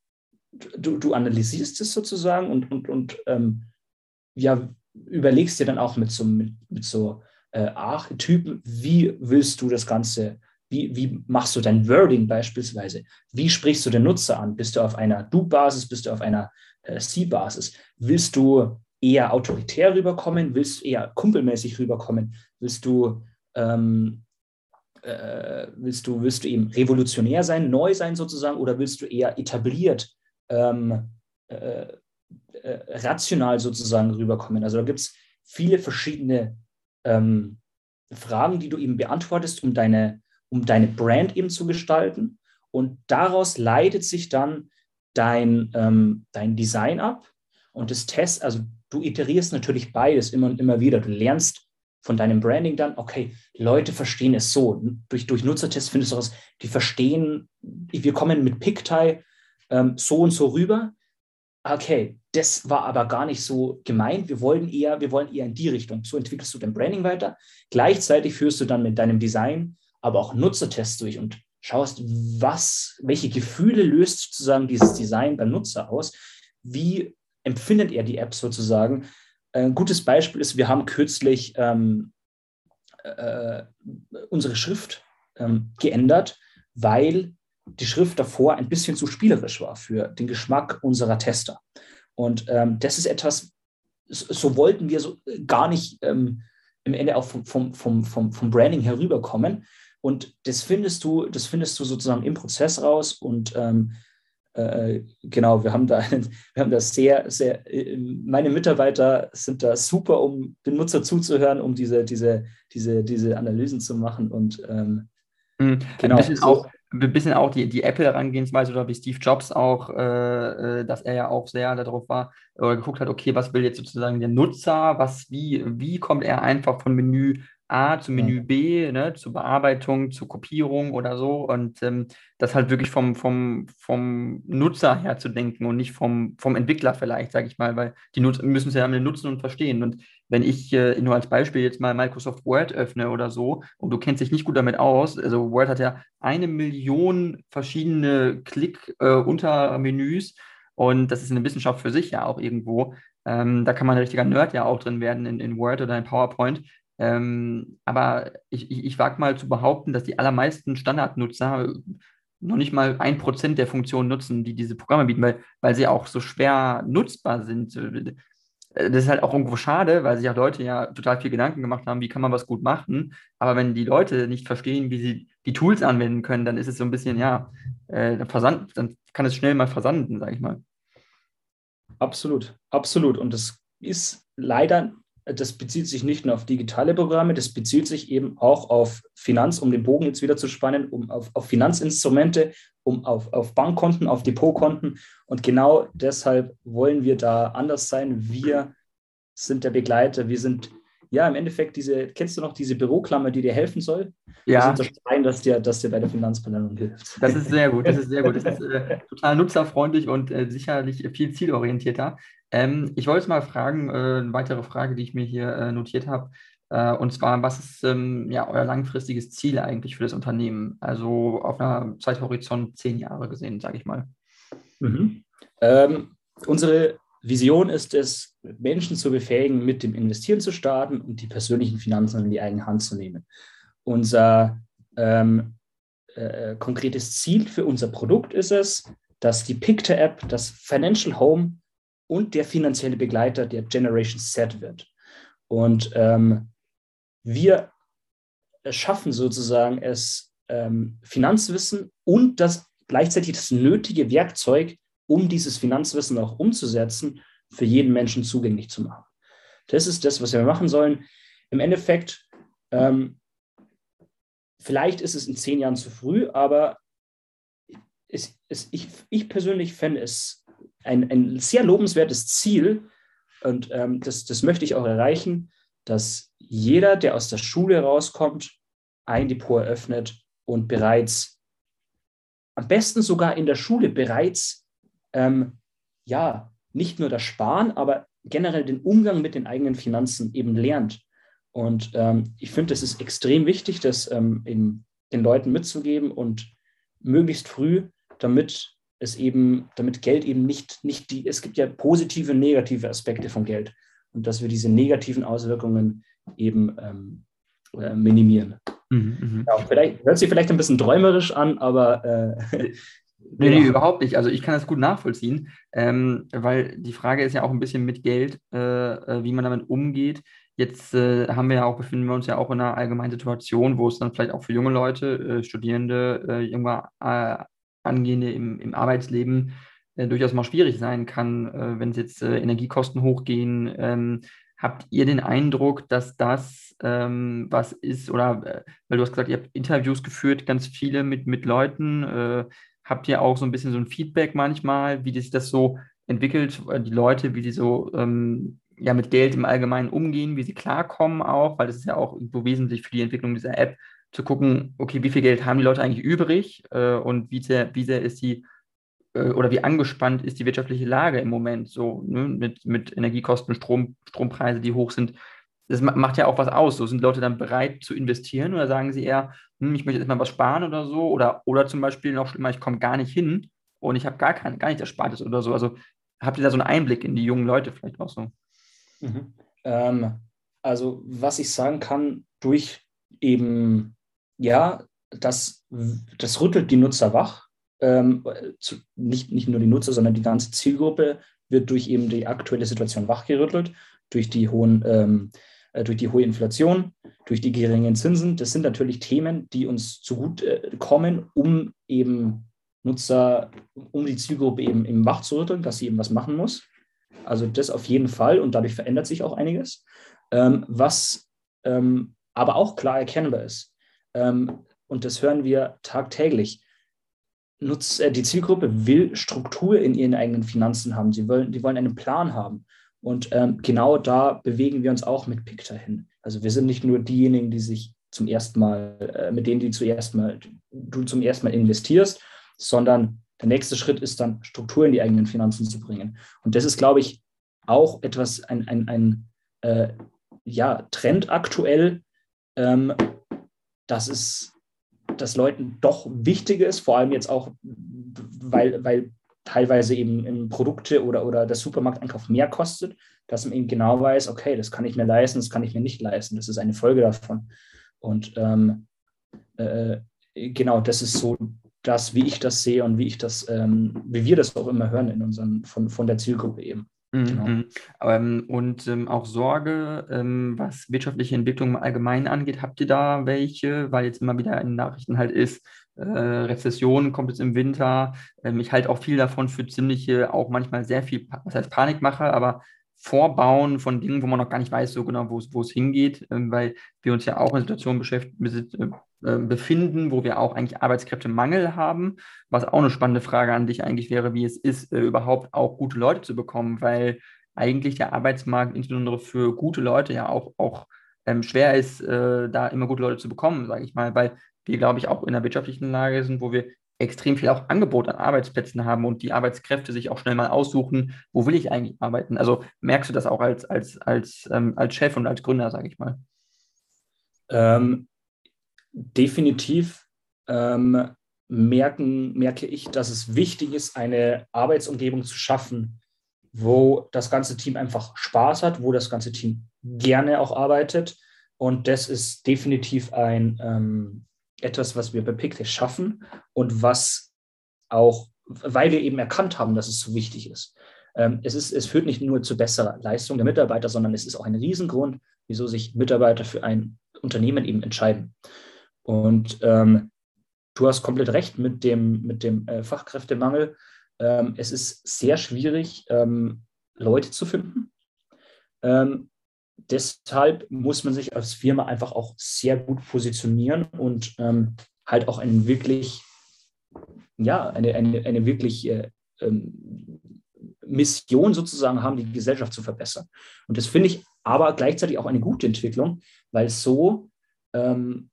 du, du analysierst es sozusagen und, und, und ähm, ja, überlegst dir dann auch mit so, mit, mit so äh, Archetypen, wie willst du das Ganze, wie, wie machst du dein Wording beispielsweise? Wie sprichst du den Nutzer an? Bist du auf einer Du-Basis, bist du auf einer äh, Sie-Basis? Willst du eher autoritär rüberkommen? Willst du eher kumpelmäßig rüberkommen? Willst du, ähm, äh, willst du, willst du eben revolutionär sein, neu sein sozusagen, oder willst du eher etabliert, ähm, äh, äh, rational sozusagen rüberkommen? Also da gibt es viele verschiedene ähm, Fragen, die du eben beantwortest, um deine, um deine Brand eben zu gestalten. Und daraus leitet sich dann dein, ähm, dein Design ab. Und das Test, also du iterierst natürlich beides immer und immer wieder. Du lernst von deinem Branding dann, okay, Leute verstehen es so. Durch, durch Nutzertests findest du raus, die verstehen, wir kommen mit PickTie ähm, so und so rüber. Okay, das war aber gar nicht so gemeint. Wir wollen eher, wir wollen eher in die Richtung. So entwickelst du dein Branding weiter. Gleichzeitig führst du dann mit deinem Design aber auch Nutzertests durch und schaust, was, welche Gefühle löst sozusagen dieses Design beim Nutzer aus. Wie empfindet er die App sozusagen? Ein gutes Beispiel ist, wir haben kürzlich ähm, äh, unsere Schrift ähm, geändert, weil die Schrift davor ein bisschen zu spielerisch war für den Geschmack unserer Tester. Und ähm, das ist etwas, so wollten wir so gar nicht ähm, im Ende auch vom, vom, vom, vom Branding herüberkommen. Und das findest du, das findest du sozusagen im Prozess raus. Und ähm, äh, genau, wir haben da wir haben das sehr, sehr, äh, meine Mitarbeiter sind da super, um den Nutzer zuzuhören, um diese, diese, diese, diese Analysen zu machen. Und ähm, mhm. genau. Ein bisschen auch, ein bisschen auch die, die Apple-Herangehensweise oder wie Steve Jobs auch, äh, äh, dass er ja auch sehr darauf war oder geguckt hat, okay, was will jetzt sozusagen der Nutzer, was, wie, wie kommt er einfach von Menü A zu Menü B, ne, zur Bearbeitung, zur Kopierung oder so. Und ähm, das halt wirklich vom, vom, vom Nutzer her zu denken und nicht vom, vom Entwickler vielleicht, sage ich mal, weil die müssen es ja nutzen und verstehen. Und wenn ich äh, nur als Beispiel jetzt mal Microsoft Word öffne oder so und du kennst dich nicht gut damit aus, also Word hat ja eine Million verschiedene Klick-Untermenüs äh, und das ist eine Wissenschaft für sich ja auch irgendwo. Ähm, da kann man ein richtiger Nerd ja auch drin werden in, in Word oder in PowerPoint. Ähm, aber ich, ich, ich wage mal zu behaupten, dass die allermeisten Standardnutzer noch nicht mal ein Prozent der Funktionen nutzen, die diese Programme bieten, weil, weil sie auch so schwer nutzbar sind. Das ist halt auch irgendwo schade, weil sich auch Leute ja total viel Gedanken gemacht haben, wie kann man was gut machen. Aber wenn die Leute nicht verstehen, wie sie die Tools anwenden können, dann ist es so ein bisschen, ja, äh, versand, dann kann es schnell mal versanden, sage ich mal. Absolut, absolut. Und das ist leider das bezieht sich nicht nur auf digitale Programme, das bezieht sich eben auch auf Finanz, um den Bogen jetzt wieder zu spannen, um auf, auf Finanzinstrumente, um auf, auf Bankkonten, auf Depotkonten. Und genau deshalb wollen wir da anders sein. Wir sind der Begleiter, wir sind ja, im Endeffekt diese, kennst du noch diese Büroklammer, die dir helfen soll? Ja. Das unterstreichen, dass dir, dass dir bei der Finanzplanung hilft. Das ist sehr gut, das ist sehr gut. Das ist äh, total nutzerfreundlich und äh, sicherlich viel zielorientierter. Ähm, ich wollte mal fragen, äh, eine weitere Frage, die ich mir hier äh, notiert habe, äh, und zwar, was ist ähm, ja, euer langfristiges Ziel eigentlich für das Unternehmen? Also auf einer Zeithorizont zehn Jahre gesehen, sage ich mal. Mhm. Ähm, unsere Vision ist es, Menschen zu befähigen, mit dem Investieren zu starten und die persönlichen Finanzen in die eigene Hand zu nehmen. Unser ähm, äh, konkretes Ziel für unser Produkt ist es, dass die Picture-App das Financial Home und der finanzielle Begleiter der Generation Z wird. Und ähm, wir schaffen sozusagen es, ähm, Finanzwissen und das gleichzeitig das nötige Werkzeug, um dieses Finanzwissen auch umzusetzen, für jeden Menschen zugänglich zu machen. Das ist das, was wir machen sollen. Im Endeffekt, ähm, vielleicht ist es in zehn Jahren zu früh, aber es, es, ich, ich persönlich fände es ein, ein sehr lobenswertes Ziel und ähm, das, das möchte ich auch erreichen, dass jeder, der aus der Schule rauskommt, ein Depot eröffnet und bereits, am besten sogar in der Schule bereits, ähm, ja, nicht nur das Sparen, aber generell den Umgang mit den eigenen Finanzen eben lernt. Und ähm, ich finde, es ist extrem wichtig, das ähm, in, den Leuten mitzugeben und möglichst früh, damit es eben, damit Geld eben nicht, nicht die, es gibt ja positive und negative Aspekte von Geld und dass wir diese negativen Auswirkungen eben ähm, äh, minimieren. Mhm, mhm. ja, vielleicht, hört sich vielleicht ein bisschen träumerisch an, aber äh, Nee, nee, überhaupt nicht. Also ich kann das gut nachvollziehen, ähm, weil die Frage ist ja auch ein bisschen mit Geld, äh, äh, wie man damit umgeht. Jetzt äh, haben wir ja auch, befinden wir uns ja auch in einer allgemeinen Situation, wo es dann vielleicht auch für junge Leute, äh, Studierende, äh, irgendwann äh, Angehende im, im Arbeitsleben durchaus mal schwierig sein kann, wenn es jetzt Energiekosten hochgehen. Ähm, habt ihr den Eindruck, dass das ähm, was ist, oder weil du hast gesagt, ihr habt Interviews geführt, ganz viele mit, mit Leuten, Habt ihr auch so ein bisschen so ein Feedback manchmal, wie sich das so entwickelt, äh, die Leute, wie sie so ähm, ja, mit Geld im Allgemeinen umgehen, wie sie klarkommen auch, weil das ist ja auch irgendwo wesentlich für die Entwicklung dieser App, zu gucken, okay, wie viel Geld haben die Leute eigentlich übrig äh, und wie sehr, wie sehr ist die äh, oder wie angespannt ist die wirtschaftliche Lage im Moment so ne, mit, mit Energiekosten, Strom, Strompreise, die hoch sind das macht ja auch was aus. So sind Leute dann bereit zu investieren oder sagen sie eher, hm, ich möchte jetzt mal was sparen oder so oder, oder zum Beispiel noch schlimmer, ich komme gar nicht hin und ich habe gar, gar nicht Erspartes oder so. Also habt ihr da so einen Einblick in die jungen Leute vielleicht auch so? Mhm. Ähm, also was ich sagen kann, durch eben, ja, das, das rüttelt die Nutzer wach. Ähm, zu, nicht, nicht nur die Nutzer, sondern die ganze Zielgruppe wird durch eben die aktuelle Situation wachgerüttelt, durch die hohen ähm, äh, durch die hohe Inflation, durch die geringen Zinsen. Das sind natürlich Themen, die uns zugute äh, um eben Nutzer, um die Zielgruppe eben, eben wach zu rütteln, dass sie eben was machen muss. Also das auf jeden Fall und dadurch verändert sich auch einiges. Ähm, was ähm, aber auch klar erkennbar ist, ähm, und das hören wir tagtäglich, Nutz, äh, die Zielgruppe will Struktur in ihren eigenen Finanzen haben. Sie wollen, die wollen einen Plan haben. Und ähm, genau da bewegen wir uns auch mit Picta hin. Also wir sind nicht nur diejenigen, die sich zum ersten Mal, äh, mit denen die zuerst mal, du zum ersten Mal investierst, sondern der nächste Schritt ist dann, Struktur in die eigenen Finanzen zu bringen. Und das ist, glaube ich, auch etwas, ein, ein, ein äh, ja, Trend aktuell, ähm, dass es dass Leuten doch wichtig ist, vor allem jetzt auch, weil, weil teilweise eben in Produkte oder, oder der Supermarkteinkauf mehr kostet, dass man eben genau weiß, okay, das kann ich mir leisten, das kann ich mir nicht leisten. Das ist eine Folge davon. Und ähm, äh, genau, das ist so das, wie ich das sehe und wie ich das, ähm, wie wir das auch immer hören in unseren, von, von der Zielgruppe eben. Genau. Mhm. Ähm, und ähm, auch Sorge, ähm, was wirtschaftliche Entwicklung im Allgemeinen angeht, habt ihr da welche? Weil jetzt immer wieder in Nachrichten halt ist, äh, Rezession kommt jetzt im Winter. Ähm, ich halte auch viel davon für ziemliche, auch manchmal sehr viel, was heißt Panikmache, aber Vorbauen von Dingen, wo man noch gar nicht weiß so genau, wo es hingeht, ähm, weil wir uns ja auch in Situationen äh, äh, befinden, wo wir auch eigentlich Arbeitskräftemangel haben, was auch eine spannende Frage an dich eigentlich wäre, wie es ist, äh, überhaupt auch gute Leute zu bekommen, weil eigentlich der Arbeitsmarkt insbesondere für gute Leute ja auch, auch ähm, schwer ist, äh, da immer gute Leute zu bekommen, sage ich mal, weil wir, glaube ich, auch in einer wirtschaftlichen Lage sind, wo wir extrem viel auch Angebot an Arbeitsplätzen haben und die Arbeitskräfte sich auch schnell mal aussuchen, wo will ich eigentlich arbeiten. Also merkst du das auch als, als, als, ähm, als Chef und als Gründer, sage ich mal? Ähm, definitiv ähm, merken, merke ich, dass es wichtig ist, eine Arbeitsumgebung zu schaffen, wo das ganze Team einfach Spaß hat, wo das ganze Team gerne auch arbeitet. Und das ist definitiv ein, ähm, etwas, was wir bei Pictet schaffen und was auch, weil wir eben erkannt haben, dass es so wichtig ist. Ähm, es, ist, es führt nicht nur zu besserer Leistung der Mitarbeiter, sondern es ist auch ein Riesengrund, wieso sich Mitarbeiter für ein Unternehmen eben entscheiden. Und ähm, du hast komplett recht mit dem, mit dem äh, Fachkräftemangel. Ähm, es ist sehr schwierig, ähm, Leute zu finden. Ähm, deshalb muss man sich als Firma einfach auch sehr gut positionieren und ähm, halt auch einen wirklich, ja, eine, eine, eine wirklich äh, ähm, Mission sozusagen haben, die Gesellschaft zu verbessern. Und das finde ich aber gleichzeitig auch eine gute Entwicklung, weil so ähm,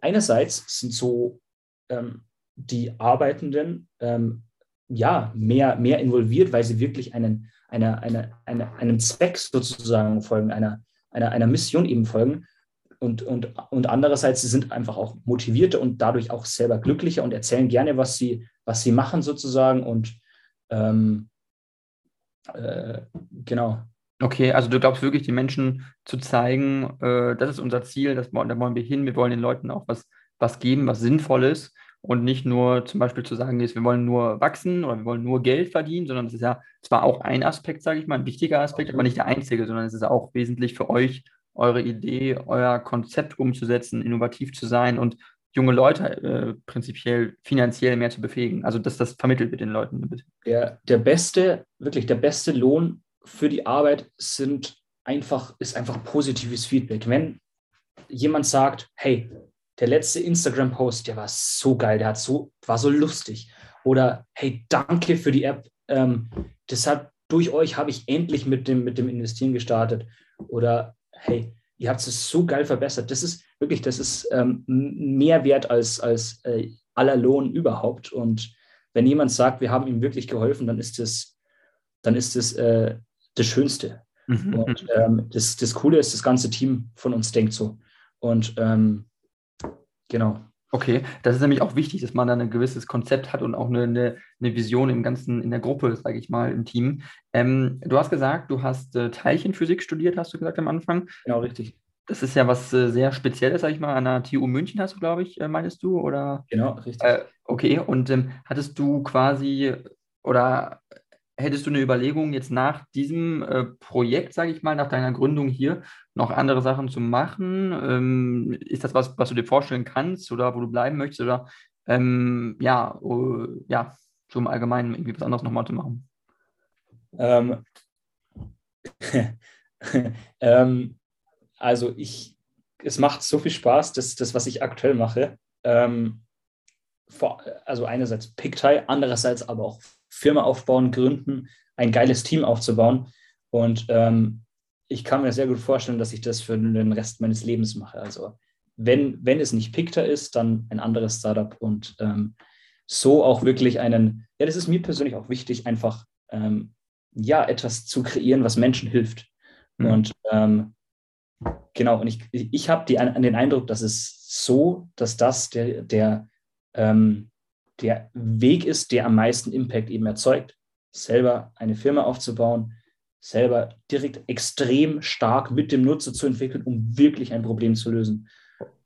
einerseits sind so ähm, die Arbeitenden ähm, ja mehr, mehr involviert, weil sie wirklich einen einer, einer, einer, einem Zweck sozusagen folgen, einer, einer, einer Mission eben folgen. und, und, und andererseits, sie sind einfach auch motivierter und dadurch auch selber glücklicher und erzählen gerne, was sie, was sie machen sozusagen. Und ähm, äh, genau. Okay, also du glaubst wirklich, die Menschen zu zeigen, äh, das ist unser Ziel, das, da wollen wir hin, wir wollen den Leuten auch was, was geben, was sinnvoll ist und nicht nur zum Beispiel zu sagen, wir wollen nur wachsen oder wir wollen nur Geld verdienen, sondern das ist ja zwar auch ein Aspekt, sage ich mal, ein wichtiger Aspekt, aber nicht der einzige, sondern es ist auch wesentlich für euch, eure Idee, euer Konzept umzusetzen, innovativ zu sein und junge Leute äh, prinzipiell finanziell mehr zu befähigen. Also dass das vermittelt wird den Leuten. Der, der beste, wirklich der beste Lohn für die Arbeit sind einfach, ist einfach positives Feedback. Wenn jemand sagt, hey, der letzte Instagram-Post, der war so geil, der hat so, war so lustig. Oder hey, danke für die App. Ähm, deshalb durch euch habe ich endlich mit dem, mit dem Investieren gestartet. Oder hey, ihr habt es so geil verbessert. Das ist wirklich, das ist ähm, mehr wert als, als äh, aller Lohn überhaupt. Und wenn jemand sagt, wir haben ihm wirklich geholfen, dann ist das, dann ist das äh, das Schönste. Mhm. Und ähm, das, das Coole ist, das ganze Team von uns denkt so. Und ähm, Genau. Okay, das ist nämlich auch wichtig, dass man da ein gewisses Konzept hat und auch eine, eine, eine Vision im ganzen, in der Gruppe, sage ich mal, im Team. Ähm, du hast gesagt, du hast äh, Teilchenphysik studiert, hast du gesagt am Anfang. Genau, richtig. Das ist ja was äh, sehr Spezielles, sage ich mal, an der TU München hast du, glaube ich, äh, meinst du, oder? Genau, richtig. Okay, und ähm, hattest du quasi oder hättest du eine Überlegung, jetzt nach diesem äh, Projekt, sage ich mal, nach deiner Gründung hier, noch andere Sachen zu machen? Ähm, ist das was, was du dir vorstellen kannst oder wo du bleiben möchtest? Oder ähm, ja, uh, ja, so Allgemeinen irgendwie was anderes nochmal zu machen? Ähm, ähm, also ich, es macht so viel Spaß, das, das was ich aktuell mache. Ähm, vor, also einerseits Pictai, andererseits aber auch Firma aufbauen, gründen, ein geiles Team aufzubauen. Und ähm, ich kann mir sehr gut vorstellen, dass ich das für den Rest meines Lebens mache. Also wenn, wenn es nicht Picta ist, dann ein anderes Startup und ähm, so auch wirklich einen, ja, das ist mir persönlich auch wichtig, einfach ähm, ja, etwas zu kreieren, was Menschen hilft. Mhm. Und ähm, genau, und ich, ich habe den Eindruck, dass es so, dass das der, der ähm, der Weg ist, der am meisten Impact eben erzeugt. Selber eine Firma aufzubauen, selber direkt extrem stark mit dem Nutzer zu entwickeln, um wirklich ein Problem zu lösen.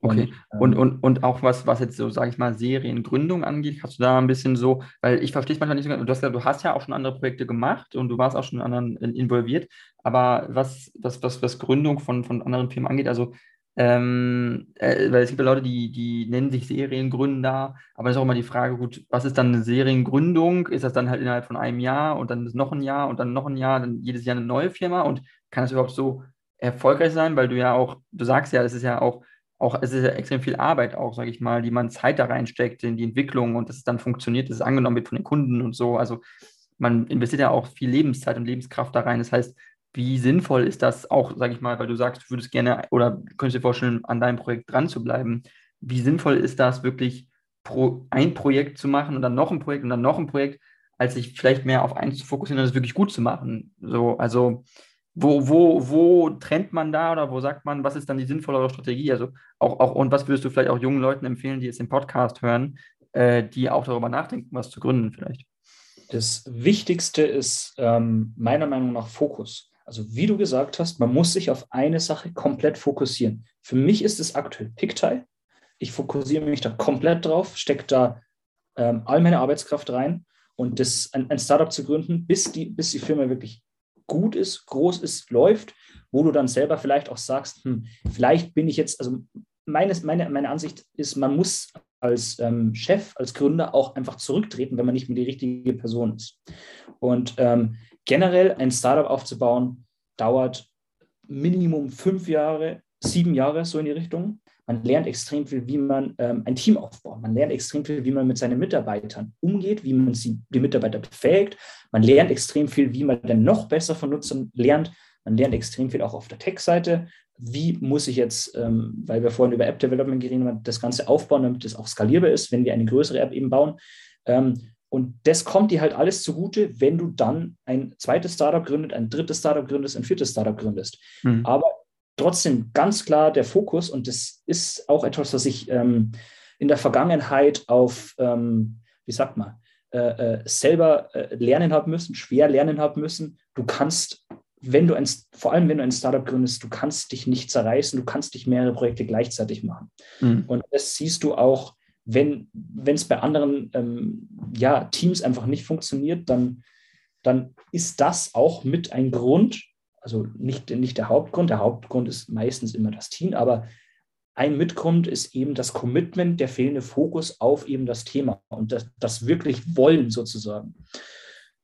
Okay. Und, ähm, und, und auch was, was jetzt so, sage ich mal, Seriengründung angeht, kannst du da ein bisschen so, weil ich verstehe es manchmal nicht so ganz, du hast, ja, du hast ja auch schon andere Projekte gemacht und du warst auch schon in anderen involviert, aber was, was, was, was Gründung von, von anderen Firmen angeht, also ähm, äh, weil es gibt ja Leute, die, die nennen sich Seriengründer, aber es ist auch immer die Frage, gut, was ist dann eine Seriengründung? Ist das dann halt innerhalb von einem Jahr und dann ist noch ein Jahr und dann noch ein Jahr, dann jedes Jahr eine neue Firma und kann das überhaupt so erfolgreich sein? Weil du ja auch, du sagst ja, es ist ja auch, auch es ist ja extrem viel Arbeit auch, sage ich mal, die man Zeit da reinsteckt in die Entwicklung und dass es dann funktioniert, dass es angenommen wird von den Kunden und so. Also man investiert ja auch viel Lebenszeit und Lebenskraft da rein. Das heißt, wie sinnvoll ist das auch, sage ich mal, weil du sagst, du würdest gerne oder könntest dir vorstellen, an deinem Projekt dran zu bleiben. Wie sinnvoll ist das wirklich, pro, ein Projekt zu machen und dann noch ein Projekt und dann noch ein Projekt, als sich vielleicht mehr auf eins zu fokussieren und es wirklich gut zu machen? So, also wo, wo, wo trennt man da oder wo sagt man, was ist dann die sinnvollere Strategie? Also auch, auch und was würdest du vielleicht auch jungen Leuten empfehlen, die jetzt den Podcast hören, äh, die auch darüber nachdenken, was zu gründen vielleicht? Das Wichtigste ist ähm, meiner Meinung nach Fokus. Also wie du gesagt hast, man muss sich auf eine Sache komplett fokussieren. Für mich ist es aktuell Pictai. Ich fokussiere mich da komplett drauf, stecke da ähm, all meine Arbeitskraft rein und das, ein, ein, Startup zu gründen, bis die, bis die Firma wirklich gut ist, groß ist, läuft, wo du dann selber vielleicht auch sagst, hm, vielleicht bin ich jetzt, also meines, meine, meine Ansicht ist, man muss als ähm, Chef, als Gründer auch einfach zurücktreten, wenn man nicht mehr die richtige Person ist. Und ähm, generell ein Startup aufzubauen, dauert Minimum fünf Jahre, sieben Jahre so in die Richtung. Man lernt extrem viel, wie man ähm, ein Team aufbaut. Man lernt extrem viel, wie man mit seinen Mitarbeitern umgeht, wie man sie, die Mitarbeiter befähigt. Man lernt extrem viel, wie man dann noch besser von Nutzern lernt. Man lernt extrem viel auch auf der Tech-Seite. Wie muss ich jetzt, ähm, weil wir vorhin über App-Development geredet haben, das Ganze aufbauen, damit es auch skalierbar ist, wenn wir eine größere App eben bauen. Ähm, und das kommt dir halt alles zugute, wenn du dann ein zweites Startup gründest, ein drittes Startup gründest, ein viertes Startup gründest. Mhm. Aber trotzdem ganz klar der Fokus, und das ist auch etwas, was ich ähm, in der Vergangenheit auf, ähm, wie sagt man, äh, äh, selber äh, lernen haben müssen, schwer lernen haben müssen. Du kannst, wenn du ein, vor allem wenn du ein Startup gründest, du kannst dich nicht zerreißen, du kannst nicht mehrere Projekte gleichzeitig machen. Mhm. Und das siehst du auch, wenn es bei anderen ähm, ja, Teams einfach nicht funktioniert, dann, dann ist das auch mit ein Grund, also nicht, nicht der Hauptgrund, der Hauptgrund ist meistens immer das Team, aber ein Mitgrund ist eben das Commitment, der fehlende Fokus auf eben das Thema und das, das wirklich Wollen sozusagen.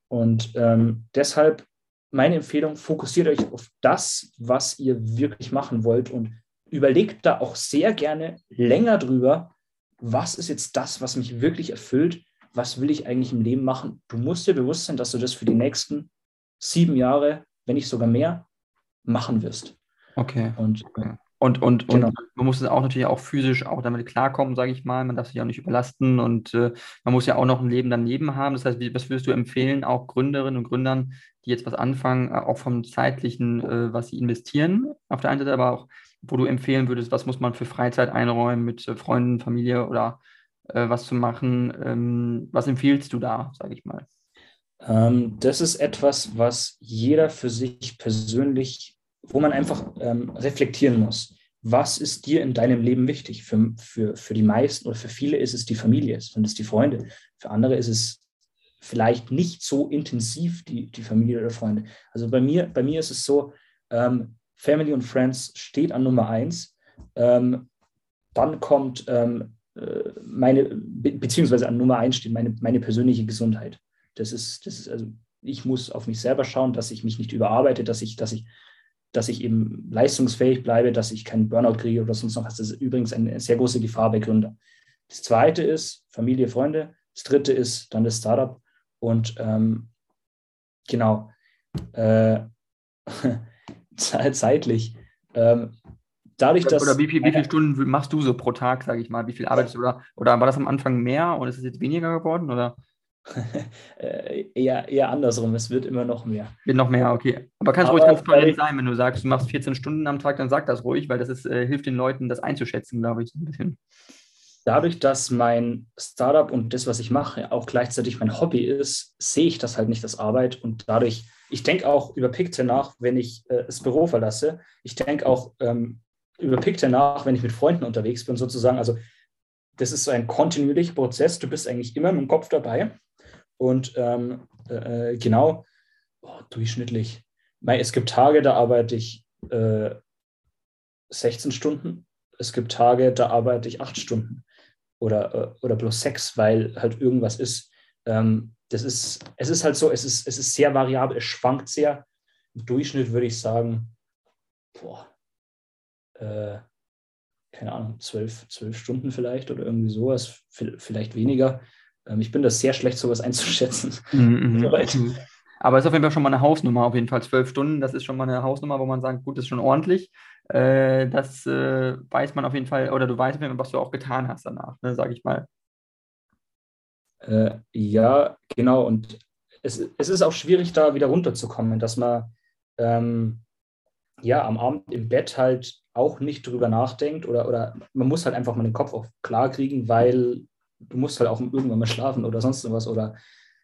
Und ähm, deshalb meine Empfehlung, fokussiert euch auf das, was ihr wirklich machen wollt und überlegt da auch sehr gerne länger drüber, was ist jetzt das, was mich wirklich erfüllt, was will ich eigentlich im Leben machen. Du musst dir bewusst sein, dass du das für die nächsten sieben Jahre wenn nicht sogar mehr, machen wirst. Okay. Und, okay. Und, und, genau. und man muss auch natürlich auch physisch auch damit klarkommen, sage ich mal. Man darf sich auch nicht überlasten und äh, man muss ja auch noch ein Leben daneben haben. Das heißt, was würdest du empfehlen, auch Gründerinnen und Gründern, die jetzt was anfangen, äh, auch vom zeitlichen, äh, was sie investieren, auf der einen Seite, aber auch, wo du empfehlen würdest, was muss man für Freizeit einräumen mit äh, Freunden, Familie oder äh, was zu machen? Ähm, was empfiehlst du da, sage ich mal? Ähm, das ist etwas, was jeder für sich persönlich, wo man einfach ähm, reflektieren muss. Was ist dir in deinem Leben wichtig? Für, für, für die meisten oder für viele ist es die Familie, sind es die Freunde. Für andere ist es vielleicht nicht so intensiv die, die Familie oder Freunde. Also bei mir, bei mir ist es so, ähm, Family und Friends steht an Nummer eins. Ähm, dann kommt ähm, äh, meine, be beziehungsweise an Nummer eins steht meine, meine persönliche Gesundheit. Das ist, das ist, also ich muss auf mich selber schauen, dass ich mich nicht überarbeite, dass ich, dass ich, dass ich eben leistungsfähig bleibe, dass ich keinen Burnout kriege oder sonst noch was. Das ist übrigens eine sehr große Gefahr bei Gründern. Das zweite ist Familie, Freunde. Das dritte ist dann das Startup. Und ähm, genau, äh, zeitlich. Ähm, dadurch, dass. Oder wie, viel, wie viele Stunden machst du so pro Tag, sage ich mal? Wie viel arbeitest du? Oder, oder war das am Anfang mehr und ist es jetzt weniger geworden? Oder? Äh, eher, eher andersrum, es wird immer noch mehr. Wird noch mehr, okay. Aber kannst ruhig transparent sein, wenn du sagst, du machst 14 Stunden am Tag, dann sag das ruhig, weil das ist, äh, hilft den Leuten, das einzuschätzen, glaube ich, ein bisschen. Dadurch, dass mein Startup und das, was ich mache, auch gleichzeitig mein Hobby ist, sehe ich das halt nicht als Arbeit und dadurch, ich denke auch über Pictet nach, wenn ich äh, das Büro verlasse. Ich denke auch ähm, über Pictet nach, wenn ich mit Freunden unterwegs bin, sozusagen. Also das ist so ein kontinuierlicher Prozess. Du bist eigentlich immer mit dem Kopf dabei. Und ähm, äh, genau, oh, durchschnittlich. Es gibt Tage, da arbeite ich äh, 16 Stunden. Es gibt Tage, da arbeite ich 8 Stunden oder, äh, oder bloß 6, weil halt irgendwas ist. Ähm, das ist, es ist halt so, es ist, es ist sehr variabel, es schwankt sehr. Im Durchschnitt würde ich sagen, boah, äh, keine Ahnung, zwölf, zwölf Stunden vielleicht oder irgendwie sowas, vielleicht weniger. Ähm, ich bin das sehr schlecht, sowas einzuschätzen. Mhm, mhm. Aber es ist auf jeden Fall schon mal eine Hausnummer, auf jeden Fall zwölf Stunden. Das ist schon mal eine Hausnummer, wo man sagt, gut, das ist schon ordentlich. Äh, das äh, weiß man auf jeden Fall, oder du weißt auf jeden Fall, was du auch getan hast danach, ne, sage ich mal. Äh, ja, genau. Und es, es ist auch schwierig, da wieder runterzukommen, dass man ähm, ja am Abend im Bett halt auch nicht drüber nachdenkt oder, oder man muss halt einfach mal den Kopf auch klar kriegen, weil du musst halt auch irgendwann mal schlafen oder sonst was oder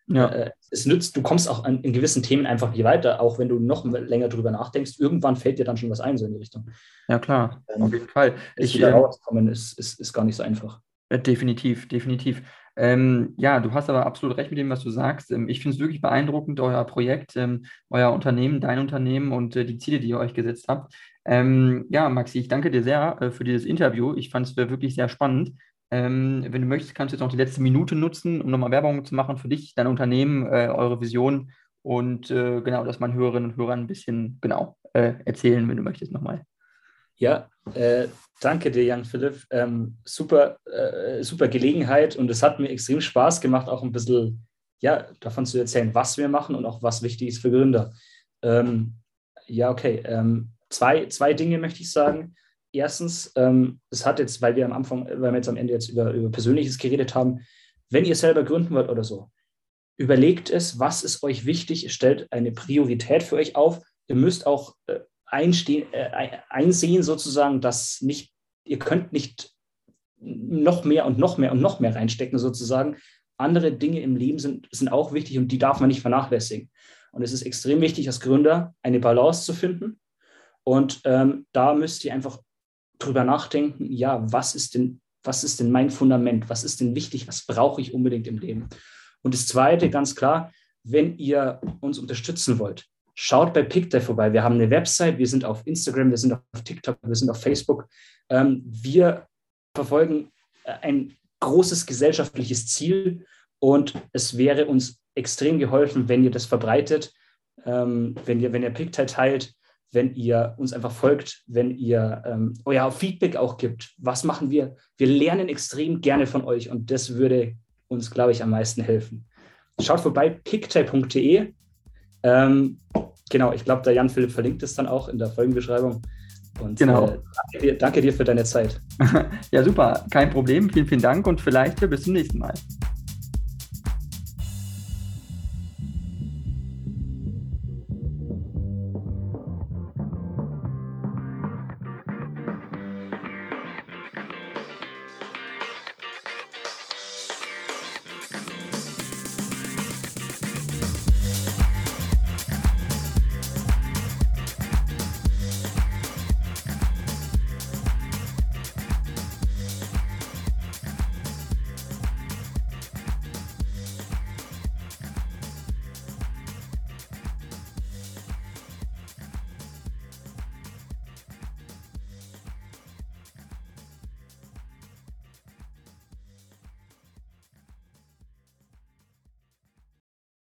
ja. äh, es nützt, du kommst auch an, in gewissen Themen einfach nicht weiter, auch wenn du noch länger drüber nachdenkst. Irgendwann fällt dir dann schon was ein, so in die Richtung. Ja, klar, ähm, auf jeden Fall. Ich, wieder ähm, rauskommen ist, ist, ist gar nicht so einfach. Äh, definitiv, definitiv. Ähm, ja, du hast aber absolut recht mit dem, was du sagst. Ähm, ich finde es wirklich beeindruckend, euer Projekt, ähm, euer Unternehmen, dein Unternehmen und äh, die Ziele, die ihr euch gesetzt habt. Ähm, ja, Maxi, ich danke dir sehr äh, für dieses Interview. Ich fand es wirklich sehr spannend. Ähm, wenn du möchtest, kannst du jetzt noch die letzte Minute nutzen, um nochmal Werbung zu machen für dich, dein Unternehmen, äh, eure Vision und äh, genau, dass man Hörerinnen und Hörern ein bisschen genau äh, erzählen, wenn du möchtest, nochmal. Ja, äh, danke dir, Jan Philipp. Ähm, super, äh, super Gelegenheit und es hat mir extrem Spaß gemacht, auch ein bisschen ja, davon zu erzählen, was wir machen und auch was wichtig ist für Gründer. Ähm, ja, okay. Ähm, zwei, zwei Dinge möchte ich sagen erstens, ähm, es hat jetzt, weil wir am Anfang, weil wir jetzt am Ende jetzt über, über Persönliches geredet haben, wenn ihr selber gründen wollt oder so, überlegt es, was ist euch wichtig, stellt eine Priorität für euch auf. Ihr müsst auch äh, einstehen, äh, einsehen sozusagen, dass nicht, ihr könnt nicht noch mehr und noch mehr und noch mehr reinstecken sozusagen. Andere Dinge im Leben sind, sind auch wichtig und die darf man nicht vernachlässigen. Und es ist extrem wichtig, als Gründer eine Balance zu finden. Und ähm, da müsst ihr einfach drüber nachdenken, ja, was ist denn, was ist denn mein Fundament? Was ist denn wichtig? Was brauche ich unbedingt im Leben? Und das Zweite, ganz klar, wenn ihr uns unterstützen wollt, schaut bei PickDay vorbei. Wir haben eine Website, wir sind auf Instagram, wir sind auf TikTok, wir sind auf Facebook. Ähm, wir verfolgen äh, ein großes gesellschaftliches Ziel und es wäre uns extrem geholfen, wenn ihr das verbreitet, ähm, wenn ihr, wenn ihr PickTay teilt, wenn ihr uns einfach folgt, wenn ihr ähm, euer Feedback auch gibt. Was machen wir? Wir lernen extrem gerne von euch und das würde uns, glaube ich, am meisten helfen. Schaut vorbei, picktay.de. Ähm, genau, ich glaube, der Jan Philipp verlinkt es dann auch in der Folgenbeschreibung. Und genau. Äh, danke, dir, danke dir für deine Zeit. ja, super, kein Problem. Vielen, vielen Dank und vielleicht bis zum nächsten Mal.